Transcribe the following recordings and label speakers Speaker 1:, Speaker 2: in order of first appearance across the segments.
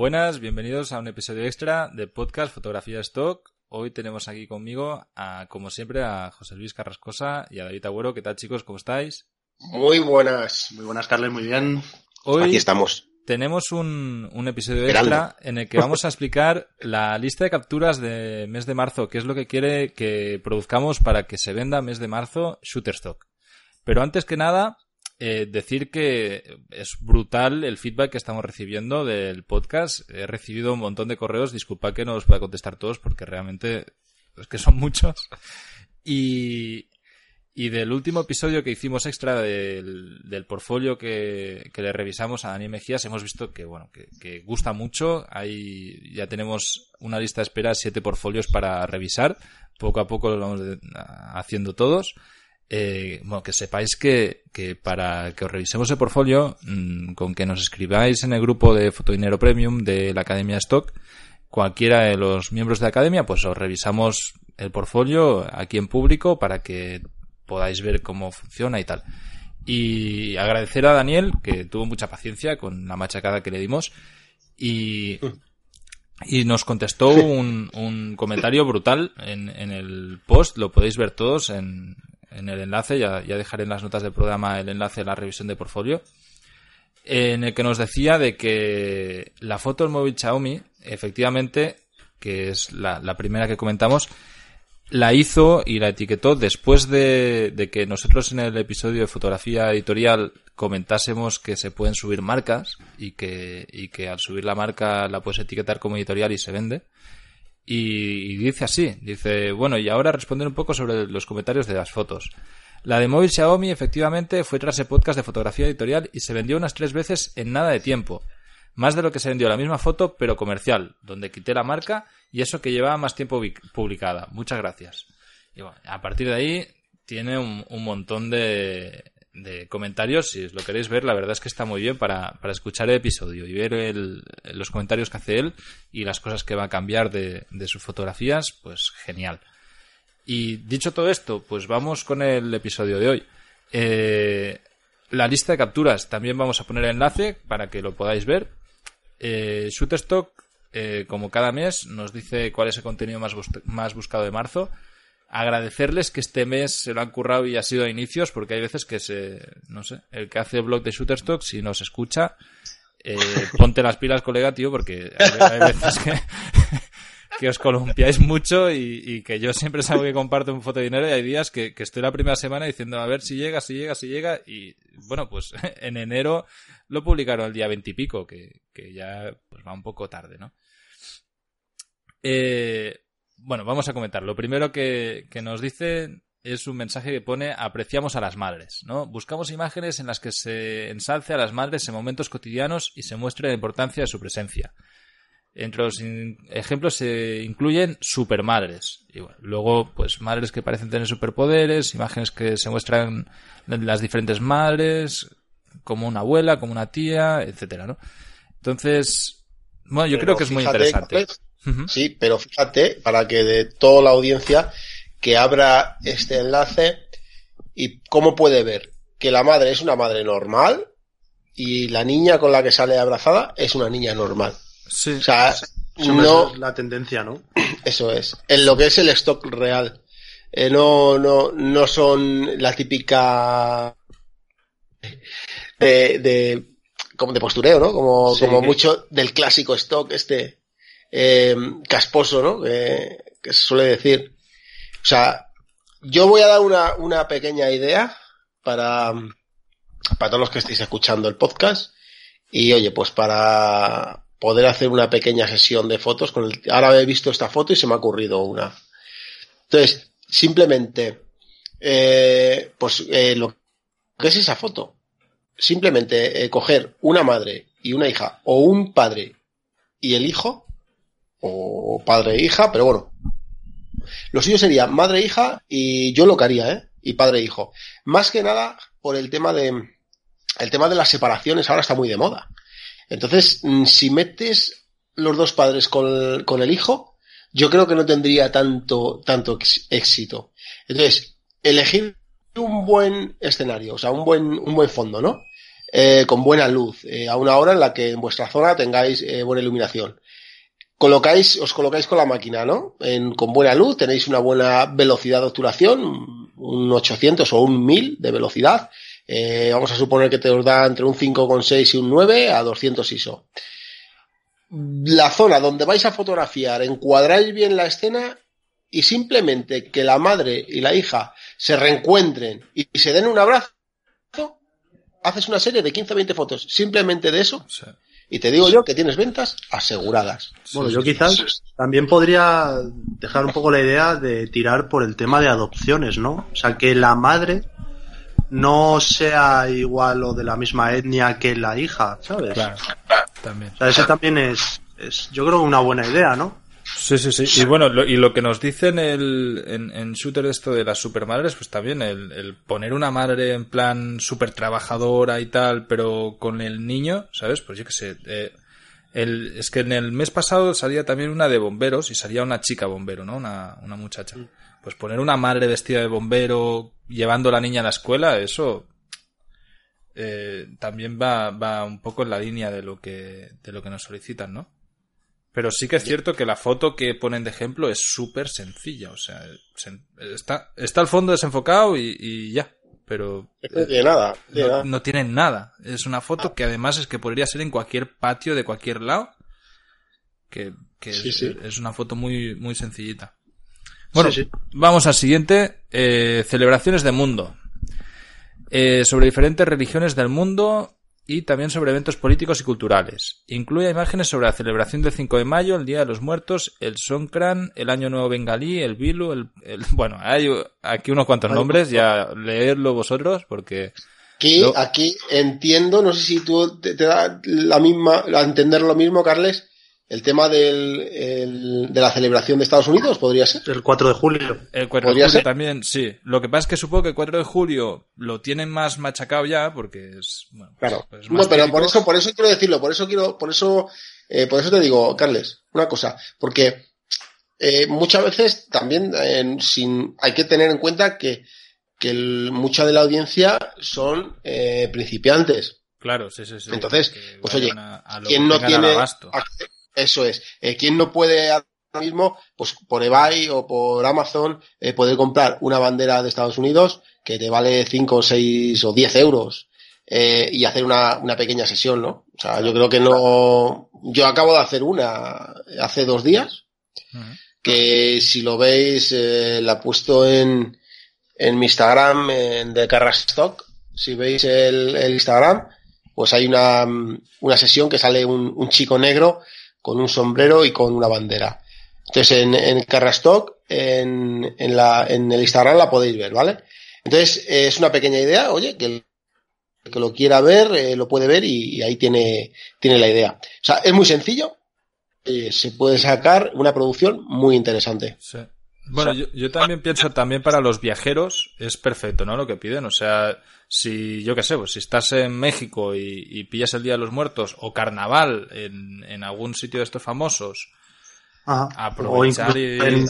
Speaker 1: Buenas, bienvenidos a un episodio extra de podcast Fotografía Stock. Hoy tenemos aquí conmigo, a, como siempre, a José Luis Carrascosa y a David Agüero. ¿Qué tal, chicos? ¿Cómo estáis?
Speaker 2: Muy buenas.
Speaker 3: Muy buenas, Carles, muy bien.
Speaker 1: Hoy
Speaker 2: Aquí estamos.
Speaker 1: tenemos un, un episodio extra en el que vamos a explicar la lista de capturas de mes de marzo, que es lo que quiere que produzcamos para que se venda mes de marzo Shutterstock. Pero antes que nada, eh, decir que es brutal el feedback que estamos recibiendo del podcast. He recibido un montón de correos, disculpa que no los pueda contestar todos porque realmente es que son muchos. Y, y del último episodio que hicimos extra del, del portfolio que, que le revisamos a Dani Mejías, hemos visto que, bueno, que, que gusta mucho. Hay, ya tenemos una lista de espera, siete portfolios para revisar. Poco a poco lo vamos haciendo todos. Eh, bueno, que sepáis que, que para que os revisemos el portfolio, mm, con que nos escribáis en el grupo de Fotodinero Premium de la Academia Stock, cualquiera de los miembros de la Academia, pues os revisamos el portfolio aquí en público para que podáis ver cómo funciona y tal. Y agradecer a Daniel, que tuvo mucha paciencia con la machacada que le dimos. Y, y nos contestó un, un comentario brutal en, en el post. Lo podéis ver todos en, en el enlace. Ya, ya dejaré en las notas del programa el enlace a la revisión de portfolio. En el que nos decía de que la foto del móvil Xiaomi, efectivamente, que es la, primera que comentamos, la hizo y la etiquetó después de, de que nosotros en el episodio de fotografía editorial comentásemos que se pueden subir marcas y que, y que al subir la marca la puedes etiquetar como editorial y se vende. Y, dice así, dice, bueno, y ahora responder un poco sobre los comentarios de las fotos. La de móvil Xiaomi efectivamente fue tras el podcast de fotografía editorial y se vendió unas tres veces en nada de tiempo. Más de lo que se vendió la misma foto, pero comercial, donde quité la marca y eso que llevaba más tiempo publicada. Muchas gracias. Y bueno, a partir de ahí tiene un, un montón de, de comentarios. Si lo queréis ver, la verdad es que está muy bien para, para escuchar el episodio y ver el- los comentarios que hace él y las cosas que va a cambiar de, de sus fotografías, pues genial. Y dicho todo esto, pues vamos con el episodio de hoy. Eh, la lista de capturas también vamos a poner el enlace para que lo podáis ver. Eh, Shutterstock, eh, como cada mes, nos dice cuál es el contenido más, más buscado de marzo. Agradecerles que este mes se lo han currado y ha sido a inicios, porque hay veces que se, no sé, el que hace blog de Shutterstock, si nos escucha, eh, ponte las pilas, colega, tío, porque hay, hay veces que, que os columpiáis mucho y, y que yo siempre salgo que comparto un foto de dinero y hay días que, que estoy la primera semana diciendo a ver si llega, si llega, si llega y bueno, pues en enero lo publicaron el día veintipico, que, que ya pues va un poco tarde, ¿no? Eh, bueno, vamos a comentar. Lo primero que, que nos dice es un mensaje que pone apreciamos a las madres, ¿no? Buscamos imágenes en las que se ensalce a las madres en momentos cotidianos y se muestre la importancia de su presencia. Entre los ejemplos se incluyen supermadres. Y bueno, luego, pues madres que parecen tener superpoderes, imágenes que se muestran las diferentes madres, como una abuela, como una tía, etcétera, ¿no? Entonces, bueno, yo
Speaker 2: Pero
Speaker 1: creo que es muy interesante.
Speaker 2: Sí, pero fíjate, para que de toda la audiencia que abra este enlace y cómo puede ver que la madre es una madre normal y la niña con la que sale abrazada es una niña normal.
Speaker 1: Sí.
Speaker 2: O sea,
Speaker 3: Eso
Speaker 2: no,
Speaker 3: es la tendencia, ¿no?
Speaker 2: eso es. En lo que es el stock real. Eh, no, no, no son la típica de, de, como de postureo, ¿no? Como,
Speaker 3: Sí.
Speaker 2: como mucho del clásico stock este eh, casposo, ¿no? Que, que se suele decir. O sea, yo voy a dar una, una pequeña idea para, para todos los que estéis escuchando el podcast. Y oye, pues para poder hacer una pequeña sesión de fotos con el, ahora he visto esta foto y se me ha ocurrido una. Entonces, simplemente, eh, pues eh, lo que es esa foto. Simplemente eh, coger una madre y una hija, o un padre y el hijo, o padre e hija, pero bueno. Lo suyo sería madre e hija y yo lo que haría, ¿eh? Y padre e hijo. Más que nada por el tema de, el tema de las separaciones ahora está muy de moda. Entonces, mm, si metes los dos padres con el, con el hijo, yo creo que no tendría tanto, tanto éxito. Entonces, elegir un buen escenario, o sea, un buen, un buen fondo, ¿no? eh, con buena luz, eh, a una hora en la que en vuestra zona tengáis eh, buena iluminación. Colocáis, os colocáis con la máquina, ¿no? En, con buena luz, tenéis una buena velocidad de obturación, un 800 o un 1000 de velocidad. Eh, vamos a suponer que te os da entre un 5,6 y un 9 a 200 ISO. La zona donde vais a fotografiar, encuadráis bien la escena y simplemente que la madre y la hija se reencuentren y se den un abrazo, haces una serie de 15 o 20 fotos simplemente de eso
Speaker 1: Sí.
Speaker 2: Y te digo yo que tienes ventas aseguradas.
Speaker 3: Bueno, yo quizás también podría dejar un poco la idea de tirar por el tema de adopciones, ¿no? O sea, que la madre no sea igual o de la misma etnia que la hija, ¿sabes?
Speaker 1: Claro, también.
Speaker 3: O sea, ese también es, es, yo creo, una buena idea, ¿no?
Speaker 1: Sí, sí, sí. Y bueno, lo, y lo que nos dicen el, en, en Shooter esto de las supermadres, pues también el, el poner una madre en plan super trabajadora y tal, pero con el niño, ¿sabes? Pues yo qué sé. eh, el, es que en el mes pasado salía también una de bomberos y salía una chica bombero, ¿no? Una, una muchacha. Pues poner una madre vestida de bombero llevando a la niña a la escuela, eso eh, también va, va un poco en la línea de lo que, de lo que nos solicitan, ¿no? Pero sí que es cierto que la foto que ponen de ejemplo es súper sencilla. O sea, está, está al fondo desenfocado y, y ya. Pero
Speaker 2: Es que no tiene nada. no tiene
Speaker 1: no,
Speaker 2: nada.
Speaker 1: no tienen nada. Es una foto que además es que podría ser en cualquier patio de cualquier lado. Que, que
Speaker 2: Sí,
Speaker 1: es,
Speaker 2: sí.
Speaker 1: es una foto muy, muy sencillita. Bueno,
Speaker 3: sí.
Speaker 1: vamos al siguiente. Eh, celebraciones de mundo. Eh, sobre diferentes religiones del mundo y también sobre eventos políticos y culturales. Incluye imágenes sobre la celebración del 5 de mayo, el Día de los Muertos, el Songkran, el Año Nuevo Bengalí, el Bilu, el, el- bueno, hay aquí unos cuantos nombres, ya leedlo vosotros porque
Speaker 2: Aquí,
Speaker 1: Lo-
Speaker 2: aquí entiendo, no sé si tú te, te da la misma, a entender lo mismo, Carles, el tema del, el- de la celebración de Estados Unidos, podría ser.
Speaker 3: El 4 de julio.
Speaker 1: El 4 de
Speaker 2: ¿Podría
Speaker 1: julio
Speaker 2: ser?
Speaker 1: también, sí. Lo que pasa es que supongo que el 4 de julio lo tienen más machacado ya, porque es. Bueno, pues-
Speaker 2: Claro.
Speaker 1: pues más
Speaker 2: no, pero
Speaker 1: típico.
Speaker 2: por eso, por eso quiero decirlo, por eso quiero, por eso, eh, por eso te digo, Carles, una cosa, porque eh, muchas veces también eh, sin, hay que tener en cuenta que, que el- mucha de la audiencia son eh, principiantes.
Speaker 1: Claro, sí, sí, sí.
Speaker 2: Entonces,
Speaker 1: Que
Speaker 2: pues oye,
Speaker 1: a- a lo
Speaker 2: quien no tiene eso es. Eh, quien no puede ahora mismo pues por eBay o por Amazon eh, poder comprar una bandera de Estados Unidos que te vale 5 6 o 10 euros eh, y hacer una, una pequeña sesión no o sea yo creo que no yo acabo de hacer una hace dos días que si lo veis eh, la he puesto en, en mi Instagram en The Carrastock si veis el, el Instagram pues hay una, una sesión que sale un, un chico negro con un sombrero y con una bandera entonces en, en Carrastock en, en, la, en el Instagram la podéis ver ¿vale? entonces es una pequeña idea oye que el que lo quiera ver eh, lo puede ver y, y ahí tiene, tiene la idea o sea es muy sencillo eh, se puede sacar una producción muy interesante.
Speaker 1: Sí. Bueno, yo, yo también pienso también para los viajeros es perfecto, ¿no? Lo que piden. O sea, si yo qué sé, pues si estás en México y, y pillas el Día de los Muertos o Carnaval en, en algún sitio de estos famosos,
Speaker 3: Ajá.
Speaker 1: aprovechar
Speaker 3: o
Speaker 1: y...
Speaker 3: en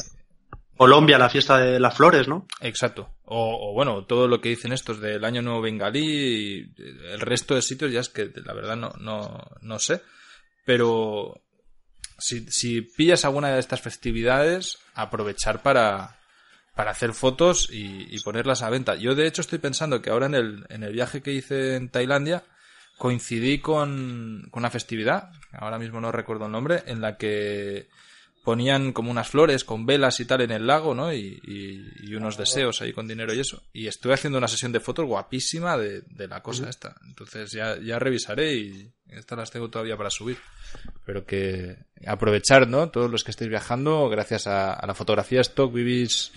Speaker 3: Colombia, la fiesta de las flores, ¿no?
Speaker 1: Exacto. O, o bueno, todo lo que dicen estos del Año Nuevo Bengalí y el resto de sitios ya es que la verdad no, no, no sé. Pero si, si pillas alguna de estas festividades, aprovechar para, para hacer fotos y, ponerlas a venta. Yo de hecho estoy pensando que ahora en el, en el viaje que hice en Tailandia coincidí con, con una festividad, ahora mismo no recuerdo el nombre, en la que ponían como unas flores con velas y tal en el lago, ¿no? Y, y- y unos deseos ahí con dinero y eso. Y estuve haciendo una sesión de fotos guapísima de, de la cosa esta. Entonces ya, ya revisaré y estas las tengo todavía para subir. Pero que aprovechar, ¿no? Todos los que estéis viajando, gracias a, a la fotografía stock vivís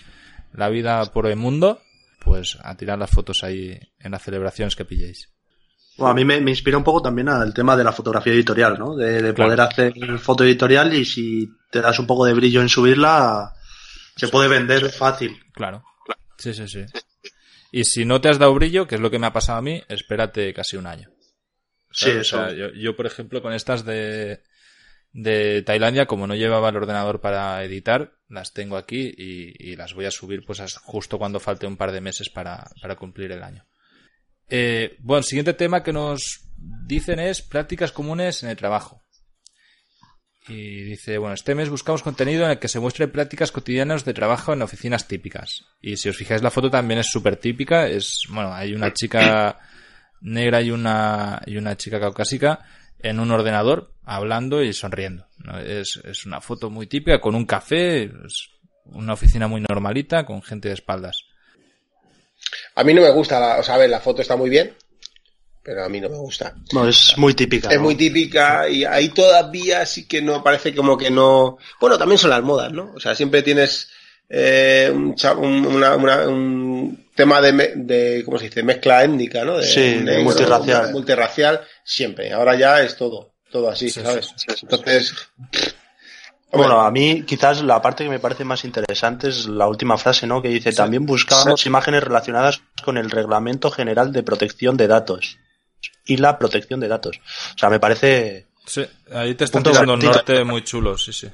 Speaker 1: la vida por el mundo, pues a tirar las fotos ahí en las celebraciones que pilléis.
Speaker 3: Bueno, a mí me, me inspira un poco también al tema de la fotografía editorial, ¿no? De, de
Speaker 1: Claro.
Speaker 3: poder hacer foto editorial y si te das un poco de brillo en subirla, se puede vender fácil.
Speaker 1: Claro. Sí, sí, sí. Y si no te has dado brillo, que es lo que me ha pasado a mí, espérate casi un año.
Speaker 3: Sí, eso.
Speaker 1: O sea, yo, yo, por ejemplo, con estas de, de Tailandia, como no llevaba el ordenador para editar, las tengo aquí y, y las voy a subir pues justo cuando falte un par de meses para, para cumplir el año. Eh, bueno, el siguiente tema que nos dicen es prácticas comunes en el trabajo. Y dice, bueno, este mes buscamos contenido en el que se muestren prácticas cotidianas de trabajo en oficinas típicas. Y si os fijáis, la foto también es súper típica. Es, bueno, hay una chica negra y una, y una chica caucásica en un ordenador hablando y sonriendo. Es, es una foto muy típica con un café, es una oficina muy normalita con gente de espaldas.
Speaker 2: A mí no me gusta, o sea, a ver, la foto está muy bien, pero a mí no me gusta.
Speaker 3: No, es muy típica.
Speaker 2: Es
Speaker 3: ¿no?
Speaker 2: muy típica y ahí todavía sí que no parece como que no. Bueno, también son las modas, ¿no? O sea, siempre tienes eh, un, cha- un- una- una- un tema de, me- de, ¿cómo se dice? Mezcla étnica, ¿no? De,
Speaker 3: Sí, de multirracial.
Speaker 2: Multirracial, siempre. Ahora ya es todo, todo así,
Speaker 1: Sí,
Speaker 2: ¿sabes?
Speaker 1: sí,
Speaker 2: Entonces.
Speaker 3: Bueno, a mí quizás la parte que me parece más interesante es la última frase, ¿no? Que dice, también buscábamos imágenes relacionadas con el Reglamento General de Protección de Datos y la protección de datos. O sea, me parece...
Speaker 1: Sí, ahí te están tirando un norte muy chulo, sí, sí.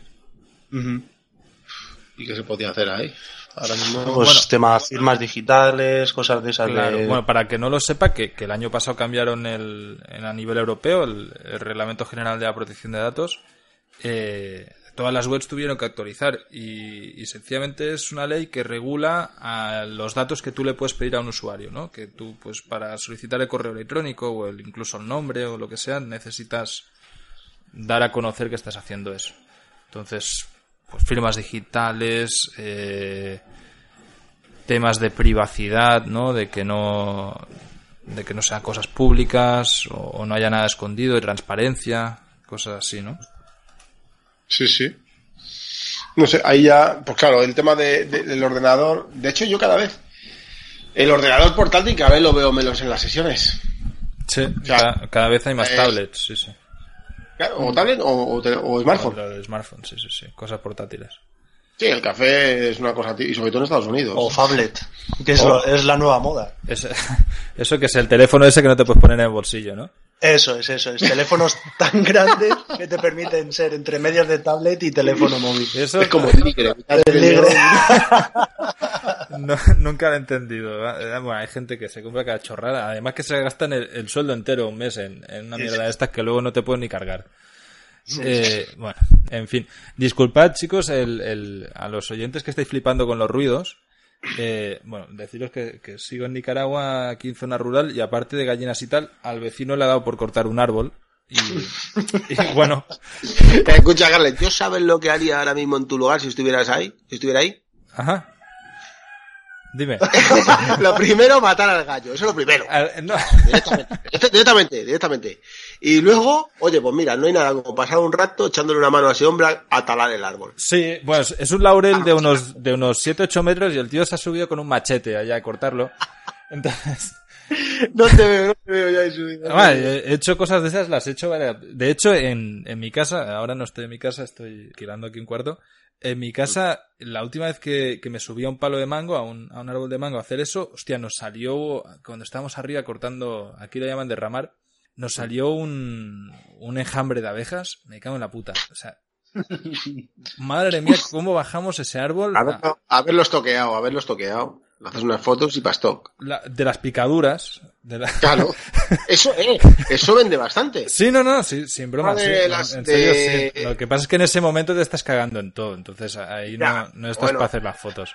Speaker 2: ¿Y qué se podía hacer ahí? Ahora mismo.
Speaker 3: Pues
Speaker 1: Bueno.
Speaker 3: temas firmas digitales, cosas de esas
Speaker 1: Claro,
Speaker 3: de...
Speaker 1: bueno, para que no lo sepa, que, que el año pasado cambiaron el, en- a nivel europeo el, el Reglamento General de la Protección de Datos. eh, todas las webs tuvieron que actualizar y, y sencillamente es una ley que regula los datos que tú le puedes pedir a un usuario, ¿no? Que tú, pues, para solicitar el correo electrónico o el, incluso el nombre o lo que sea, necesitas dar a conocer que estás haciendo eso. Entonces, pues firmas digitales, eh, temas de privacidad, ¿no? De que no de que no sean cosas públicas o, o no haya nada escondido, de transparencia, cosas así, ¿no?
Speaker 2: Sí, sí. No sé, ahí ya, pues claro, el tema de- de- del ordenador. De hecho, yo cada vez. El ordenador portátil cada vez lo veo menos en las sesiones.
Speaker 1: Sí,
Speaker 2: sea,
Speaker 1: cada, cada vez hay más
Speaker 2: es-
Speaker 1: tablets, sí, sí.
Speaker 2: Claro, o tablet o, o smartphone.
Speaker 1: O el smartphone, sí, sí, sí, cosas portátiles.
Speaker 2: Sí, el café es una cosa, y sobre todo en Estados Unidos.
Speaker 3: O Fablet, que es,
Speaker 2: Oh.
Speaker 3: lo- es la nueva moda.
Speaker 1: Es- eso que es el teléfono ese que no te puedes poner en el bolsillo, ¿no?
Speaker 3: Eso es, eso es. Teléfonos tan grandes que te permiten ser entre medias de tablet y teléfono móvil.
Speaker 1: Eso
Speaker 2: Es como el ligre.
Speaker 3: El ligre.
Speaker 1: No, nunca lo he entendido. ¿eh? Bueno, hay gente que se compra cada chorrada. Además que se gastan el, el sueldo entero un mes en, en una mierda de estas que luego no te pueden ni cargar. Eh, bueno, en fin. Disculpad, chicos, el, el- a los oyentes que estáis flipando con los ruidos. Eh, bueno, deciros que, que sigo en Nicaragua, aquí en zona rural, y aparte de gallinas y tal, al vecino le ha dado por cortar un árbol. Y, y bueno,
Speaker 2: Escucha, Carles, ¿yo sabes lo que haría ahora mismo en tu lugar si estuvieras ahí? Si estuviera ahí.
Speaker 1: ajá. Dime.
Speaker 2: lo primero, matar al gallo. Eso es lo primero.
Speaker 1: Al- no.
Speaker 2: Directamente, directamente, directamente. Y luego, oye, pues mira, no hay nada como pasar un rato echándole una mano a ese hombre a talar el árbol.
Speaker 1: Sí, bueno, es- un laurel de unos, de unos 7-8 metros y el tío se ha subido con un machete allá a cortarlo. Entonces,
Speaker 2: No te veo, no te veo ya en su vida.
Speaker 1: vale, he hecho cosas de esas, las he hecho varias. De hecho, en, en mi casa, ahora no estoy en mi casa, estoy alquilando aquí un cuarto. En mi casa, la última vez que, que me subí a un palo de mango, a un, a un árbol de mango a hacer eso, hostia, nos salió, cuando estábamos arriba cortando, aquí lo llaman derramar, nos salió un, un enjambre de abejas, me cago en la puta. O sea, madre mía, cómo bajamos ese árbol.
Speaker 2: Haberlo, haberlos toqueado, haberlos toqueado. Le haces unas fotos y pastoc.
Speaker 1: La- de las picaduras. De la...
Speaker 2: Claro. Eso, eh, eso vende bastante.
Speaker 1: Sí, no, no, sí, sin broma. Sí,
Speaker 2: de
Speaker 1: no,
Speaker 2: las
Speaker 1: en serio,
Speaker 2: de-
Speaker 1: sí. Lo que pasa es que en ese momento te estás cagando en todo. Entonces ahí no,
Speaker 2: Ya,
Speaker 1: no estás
Speaker 2: bueno.
Speaker 1: para hacer las fotos.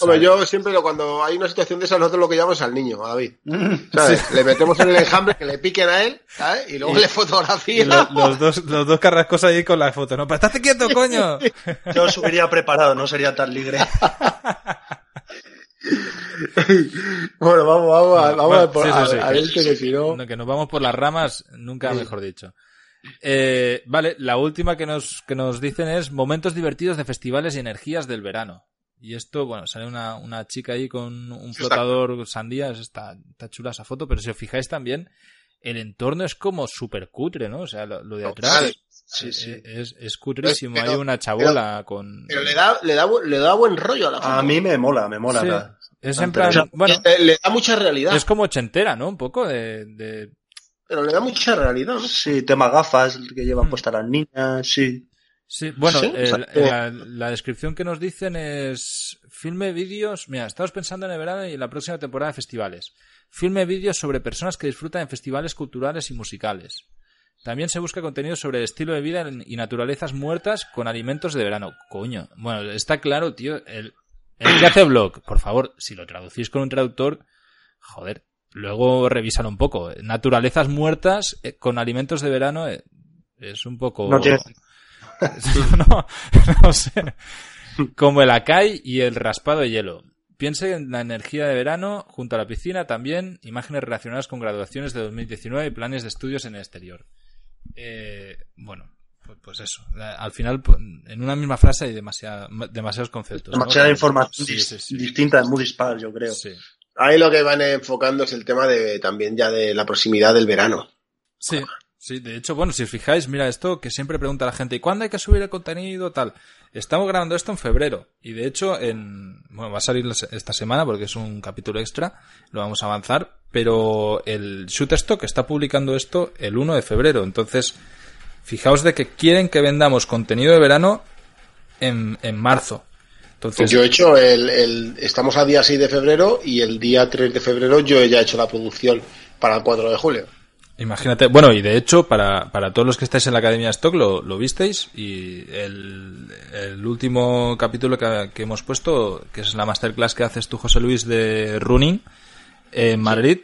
Speaker 2: Hombre, yo siempre lo, cuando hay una situación de esas, nosotros lo que llamamos al niño, a David. ¿Sabes? Le metemos en el enjambre que le piquen a él, ¿sabes? Y luego
Speaker 1: Y-
Speaker 2: le fotografía.
Speaker 1: Lo- los, dos, los dos carrascos ahí con la foto. No, pero estate quieto, coño.
Speaker 3: Yo subiría preparado, no sería tan ligre.
Speaker 2: Bueno, vamos, vamos, a, vamos
Speaker 1: Bueno,
Speaker 2: a, por-
Speaker 1: sí, sí,
Speaker 2: a-
Speaker 1: sí,
Speaker 2: a
Speaker 1: que-
Speaker 2: este que si no...
Speaker 1: No, que nos vamos por las ramas, nunca mejor dicho. Eh, vale, la última que nos, que nos dicen es momentos divertidos de festivales y energías del verano. Y esto, bueno, sale una, una chica ahí con un flotador sandías, está, está chula esa foto, pero si os fijáis también, el entorno es como súper cutre, ¿no? O sea, lo, lo de atrás.
Speaker 3: Sí,
Speaker 1: eh,
Speaker 3: sí.
Speaker 1: es, es cutrísimo.
Speaker 2: Pero-
Speaker 1: Hay una chabola con...
Speaker 2: Pero le da, le da, le da buen rollo a la foto.
Speaker 3: A mí me mola, me mola.
Speaker 1: Sí,
Speaker 3: la-
Speaker 1: es
Speaker 3: la
Speaker 1: en plan,
Speaker 3: anterior.
Speaker 1: bueno,
Speaker 2: le, le da mucha realidad.
Speaker 1: es como ochentera, ¿no? Un poco de- de,
Speaker 2: Pero le da mucha realidad, ¿no?
Speaker 3: Sí, tema gafas que llevan puestas las niñas, sí.
Speaker 1: Sí, bueno,
Speaker 2: Sí,
Speaker 1: eh,
Speaker 2: o sea,
Speaker 1: la-
Speaker 2: eh.
Speaker 1: la, la descripción que nos dicen es filme vídeos. Mira, estamos pensando en el verano y en la próxima temporada de festivales. filme vídeos sobre personas que disfrutan en festivales culturales y musicales. También se busca contenido sobre el estilo de vida y naturalezas muertas con alimentos de verano. Coño, bueno, está claro, tío. El, el que hace blog, por favor, si lo traducís con un traductor, joder, luego revísalo un poco. Naturalezas muertas eh, con alimentos de verano eh, es un poco...
Speaker 3: No
Speaker 1: no, no sé. Como el acai y el raspado de hielo. Piense en la energía de verano junto a la piscina también, imágenes relacionadas con graduaciones de 2019 y planes de estudios en el exterior. Eh, bueno, pues, pues eso. Al final, pues, en una misma frase hay demasiada- demasiados conceptos. ¿no?
Speaker 3: Demasiada información
Speaker 1: Sí,
Speaker 3: dis-
Speaker 1: sí, sí.
Speaker 3: distinta, muy dispar, yo creo.
Speaker 2: Ahí lo que van enfocando es el tema de también ya de la proximidad del verano.
Speaker 1: Sí, sí, de hecho, bueno, si os fijáis, mira esto que siempre pregunta la gente, ¿y cuándo hay que subir el contenido? Tal. Estamos grabando esto en febrero y de hecho en, bueno, va a salir esta semana porque es un capítulo extra, lo vamos a avanzar, pero el Shutterstock está publicando esto el 1 de febrero, entonces fijaos de que quieren que vendamos contenido de verano en, en marzo. Entonces,
Speaker 2: Yo he hecho el, el- Estamos a día 6 de febrero y el día 3 de febrero yo ya he hecho la producción para el 4 de julio.
Speaker 1: Imagínate, bueno, y de hecho, para, para todos los que estáis en la Academia Stock lo, lo visteis y el, el último capítulo que, que hemos puesto, que es la masterclass que haces tú, José Luis, de Running en Madrid,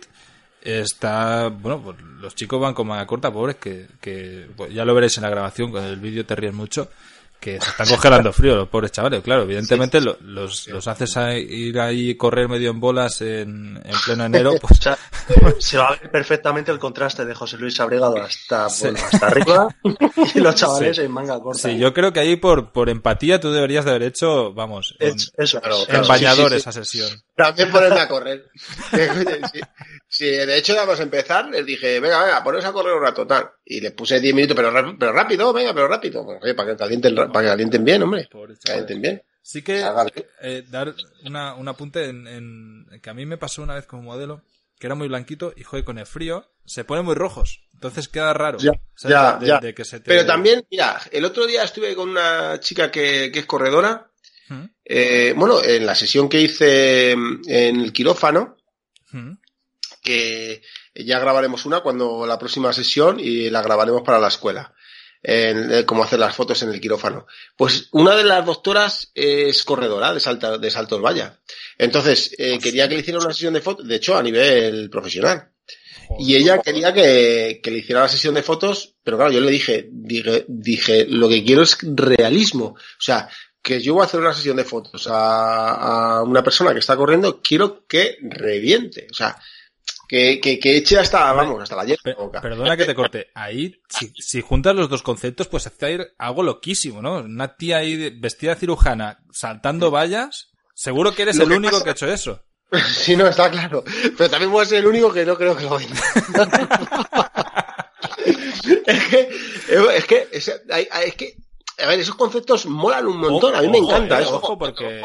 Speaker 1: está, bueno, pues los chicos van con manga corta, pobres, que, que pues ya lo veréis en la grabación, con el vídeo te ríes mucho, que se están congelando frío los pobres chavales, claro, evidentemente lo- los, los haces a ir ahí correr medio en bolas en, en pleno enero, pues
Speaker 3: O sea, se va a ver perfectamente el contraste de José Luis Abrigado hasta, bueno, hasta arriba y los chavales
Speaker 1: Sí.
Speaker 3: en manga corta.
Speaker 1: Sí, yo creo que ahí por, por empatía tú deberías de haber hecho, vamos, en,
Speaker 3: Es- eso,
Speaker 2: Claro,
Speaker 3: es.
Speaker 1: en
Speaker 2: claro.
Speaker 1: bañador
Speaker 2: sí, sí.
Speaker 1: esa sesión.
Speaker 2: También ponerme a correr. Sí, de hecho, nada más empezar, les dije, venga, venga, poneros a correr un rato, tal. Y les puse 10 minutos, pero, pero rápido, venga, pero rápido. Pues, oye, para que calienten, ra- para que calienten bien, hombre. Calienten bien.
Speaker 1: Sí que
Speaker 2: bien.
Speaker 1: eh, dar una, un apunte en, en- que a mí me pasó una vez como modelo, que era muy blanquito y joder, con el frío se ponen muy rojos. Entonces queda raro.
Speaker 2: Ya, ya,
Speaker 1: de,
Speaker 2: ya.
Speaker 1: de que se te-
Speaker 2: Pero también, mira, el otro día estuve con una chica que, que es corredora.
Speaker 1: ¿Mm?
Speaker 2: Eh, bueno, en la sesión que hice en el quirófano,
Speaker 1: ¿Mm?
Speaker 2: Que ya grabaremos una cuando la próxima sesión y la grabaremos para la escuela. En, eh, cómo hacer las fotos en el quirófano. Pues una de las doctoras es corredora de Salta, de Salto del Valle. Entonces, eh, quería que le hiciera una sesión de fotos, de hecho, a nivel profesional. Y ella quería que, que le hiciera la sesión de fotos, pero claro, yo le dije, dije, dije, lo que quiero es realismo. O sea, que yo voy a hacer una sesión de fotos a, a una persona que está corriendo, quiero que reviente. O sea, que, que, que eche hasta, vamos, hasta la hierba
Speaker 1: perdona que te corte. Ahí, si, si juntas los dos conceptos, pues hacer algo loquísimo, ¿no? Una tía ahí vestida de cirujana saltando vallas. Seguro que eres
Speaker 2: Lo
Speaker 1: el
Speaker 2: que
Speaker 1: único
Speaker 2: pasa-
Speaker 1: que ha hecho eso.
Speaker 2: Sí, no, está claro. Pero también voy a ser el único que no creo que lo venda. es que, es que, es, hay- es que, a ver, esos conceptos molan un montón. A mí me encanta
Speaker 1: eh,
Speaker 2: eso.
Speaker 1: Ojo, porque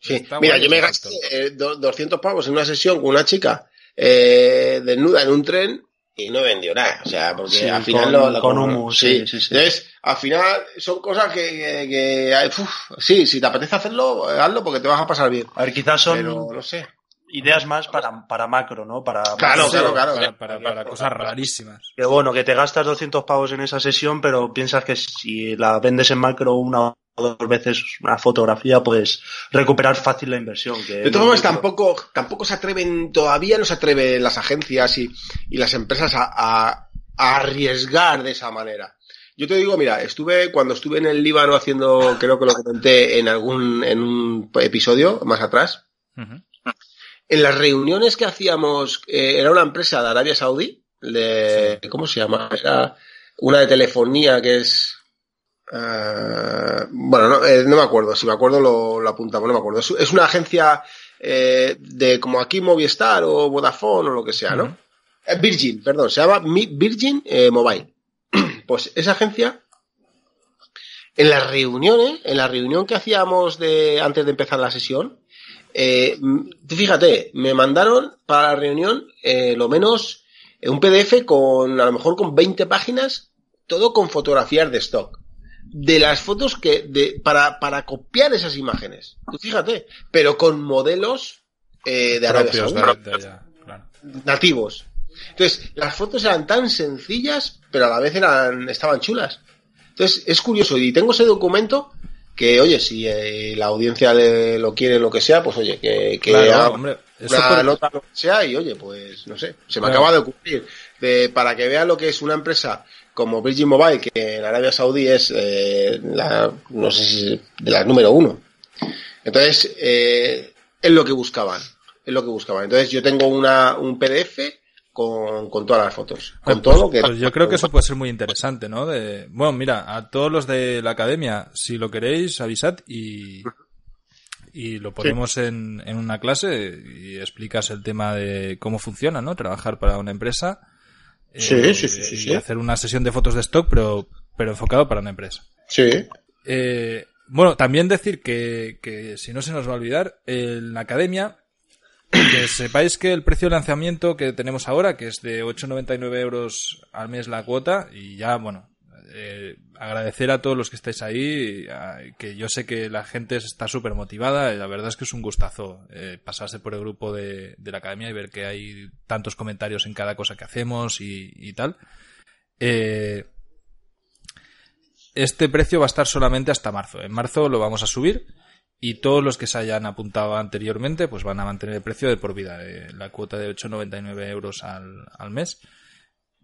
Speaker 2: Sí. Mira, yo me gasté eh, do- 200 pavos en una sesión con una chica eh, desnuda en un tren y no vendió nada. O sea, porque
Speaker 3: Sí,
Speaker 2: al final
Speaker 3: con-
Speaker 2: lo, lo-
Speaker 3: con humo, sí, sí, sí.
Speaker 2: Entonces, al final son cosas que, que, que, uf, sí, si te apetece hacerlo, eh, hazlo porque te vas a pasar bien.
Speaker 3: A ver, quizás son
Speaker 2: Pero no sé.
Speaker 3: ideas más para, para macro, ¿no? Para,
Speaker 2: Claro, claro, claro.
Speaker 1: Para, para- para cosas rarísimas.
Speaker 3: Que bueno, que te gastas 200 pavos en esa sesión, pero piensas que si la vendes en macro una dos veces una fotografía, puedes recuperar fácil la inversión. Que
Speaker 2: De todas formas, tampoco, tampoco se atreven, todavía no se atreven las agencias y, y las empresas a, a- a arriesgar de esa manera. Yo te digo, mira, estuve, cuando estuve en el Líbano haciendo, creo que lo comenté en algún, en un episodio más atrás, en las reuniones que hacíamos, eh, era una empresa de Arabia Saudí, de, ¿cómo se llama? Era una de telefonía que es, ah, bueno, no, eh, no me acuerdo, si me acuerdo lo, lo apuntamos, no me acuerdo. Es, es una agencia eh, de como aquí Movistar o Vodafone o lo que sea, ¿no? Eh, Virgin, perdón, se llama Virgin eh, Mobile. pues esa agencia, en las reuniones, en la reunión que hacíamos de antes de empezar la sesión, eh, m- fíjate, me mandaron para la reunión eh, lo menos eh, un PDF con, a lo mejor con 20 páginas, todo con fotografías de stock. De las fotos que, de, para, para copiar esas imágenes. Tú fíjate, pero con modelos eh, de Arabia nativos. Entonces, las fotos eran tan sencillas, pero a la vez eran, estaban chulas. Entonces, es curioso, y tengo ese documento que, oye, si eh, la audiencia le, lo quiere, lo que sea, pues oye, que, que
Speaker 1: Claro,
Speaker 2: haga
Speaker 1: hombre, eso
Speaker 2: una
Speaker 1: por-
Speaker 2: nota, lo que sea, y oye, pues no sé, se me
Speaker 1: Claro.
Speaker 2: acaba de ocurrir. De, para que vean lo que es una empresa como Virgin Mobile, que en Arabia Saudí es eh, la, no sé si de la número uno. Entonces, eh, es lo que buscaban, es lo que buscaban. Entonces, yo tengo una, un PDF con, con todas las fotos, con
Speaker 1: Pues-
Speaker 2: todo lo que...
Speaker 1: pues yo creo que eso puede ser muy interesante, ¿no? De, bueno, mira, a todos los de la academia, si lo queréis, avisad y, y lo ponemos en, en una clase y explicas el tema de cómo funciona, ¿no? Trabajar para una empresa. Eh,
Speaker 2: Sí, sí, sí, sí,
Speaker 1: y
Speaker 2: sí.
Speaker 1: hacer una sesión de fotos de stock, pero, pero enfocado para una empresa.
Speaker 2: Sí,
Speaker 1: Eh, bueno, también decir que, que si no se nos va a olvidar, en la academia, que sepáis que el precio de lanzamiento que tenemos ahora, que es de 8,99 euros al mes la cuota, y ya, bueno, eh, agradecer a todos los que estáis ahí, que yo sé que la gente está súper motivada, y la verdad es que es un gustazo eh, pasarse por el grupo de, la academia y ver que hay tantos comentarios en cada cosa que hacemos y, tal. Eh, este precio va a estar solamente hasta marzo. En marzo lo vamos a subir y todos los que se hayan apuntado anteriormente pues van a mantener el precio de por vida. eh, la cuota de 8,99 euros al, al mes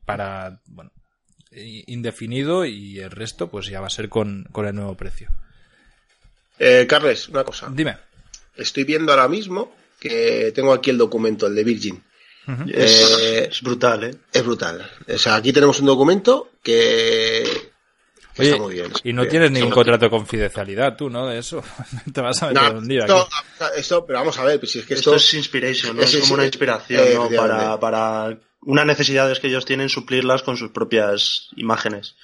Speaker 1: para, bueno, indefinido y el resto pues ya va a ser con, con el nuevo precio.
Speaker 2: Eh, Carles, una cosa.
Speaker 1: Dime.
Speaker 2: Estoy viendo ahora mismo que tengo aquí el documento, el de Virgin. Eh,
Speaker 3: es brutal, ¿eh?
Speaker 2: Es brutal. O sea, aquí tenemos un documento que, que
Speaker 1: Oye,
Speaker 2: está muy bien.
Speaker 1: y no
Speaker 2: Bien.
Speaker 1: tienes ningún contrato de confidencialidad tú, ¿no? De eso. Te vas a meter un lío
Speaker 2: esto,
Speaker 1: aquí.
Speaker 2: esto- pero vamos a ver, pues si es que
Speaker 3: Esto
Speaker 2: esto,
Speaker 3: es inspiration, ¿no?
Speaker 2: es-
Speaker 3: Es, como una inspiración,
Speaker 2: eh,
Speaker 3: ¿no? Para, para unas necesidades que ellos tienen, suplirlas con sus propias imágenes.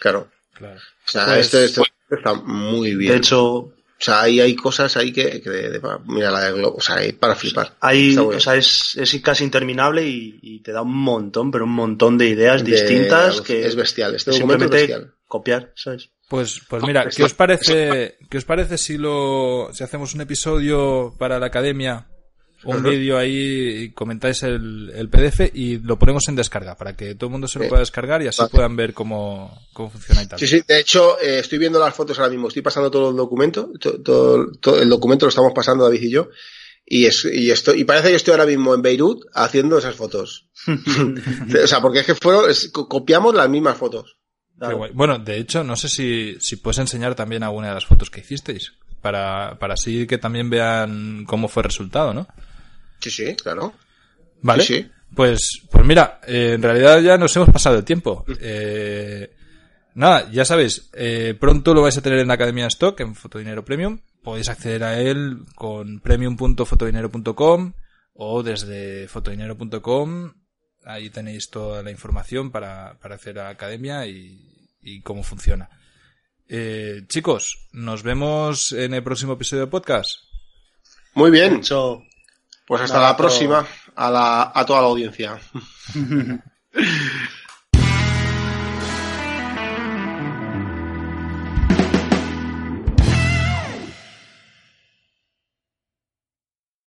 Speaker 2: claro.
Speaker 1: Claro.
Speaker 2: O sea,
Speaker 1: Pues-
Speaker 2: esto, esto está muy bien.
Speaker 3: De hecho,
Speaker 2: o sea, ahí hay cosas ahí que, que de- de- mira la de Globo, o sea, hay para flipar. muy
Speaker 3: o sea, es, es casi interminable y, y te da un montón, pero un montón de ideas
Speaker 2: De-
Speaker 3: distintas que
Speaker 2: es bestial. Este es
Speaker 3: simplemente
Speaker 2: bestial.
Speaker 3: copiar, ¿sabes?
Speaker 1: Pues, pues mira, ¿qué os parece, qué os parece si lo, si hacemos un episodio para la academia, un vídeo ahí comentáis el, el PDF y lo ponemos en descarga para que todo el mundo se lo pueda descargar y así
Speaker 2: Vale.
Speaker 1: puedan ver cómo, cómo funciona y tal.
Speaker 2: Sí, sí, de hecho, eh, estoy viendo las fotos ahora mismo, estoy pasando todo el documento, to- todo, todo el documento lo estamos pasando David y yo, y, es, y, esto, y parece que estoy ahora mismo en Beirut haciendo esas fotos. o sea, porque es que fueron, es- copiamos las mismas fotos.
Speaker 3: Claro.
Speaker 1: Bueno, de hecho, no sé si, si puedes enseñar también alguna de las fotos que hicisteis para, para así que también vean cómo fue el resultado, ¿no?
Speaker 2: Sí, sí, claro.
Speaker 1: Vale.
Speaker 2: Sí, sí.
Speaker 1: Pues, pues mira, eh, en realidad ya nos hemos pasado el tiempo. Eh, nada, ya sabéis, eh, pronto lo vais a tener en la Academia Stock, en Fotodinero Premium. Podéis acceder a él con premium.fotodinero.com o desde fotodinero.com. Ahí tenéis toda la información para, para acceder a la academia y, y cómo funciona. Eh, chicos, nos vemos en el próximo episodio de podcast.
Speaker 2: Muy bien, pues hasta
Speaker 3: Nada,
Speaker 2: la próxima a, la, a toda la audiencia.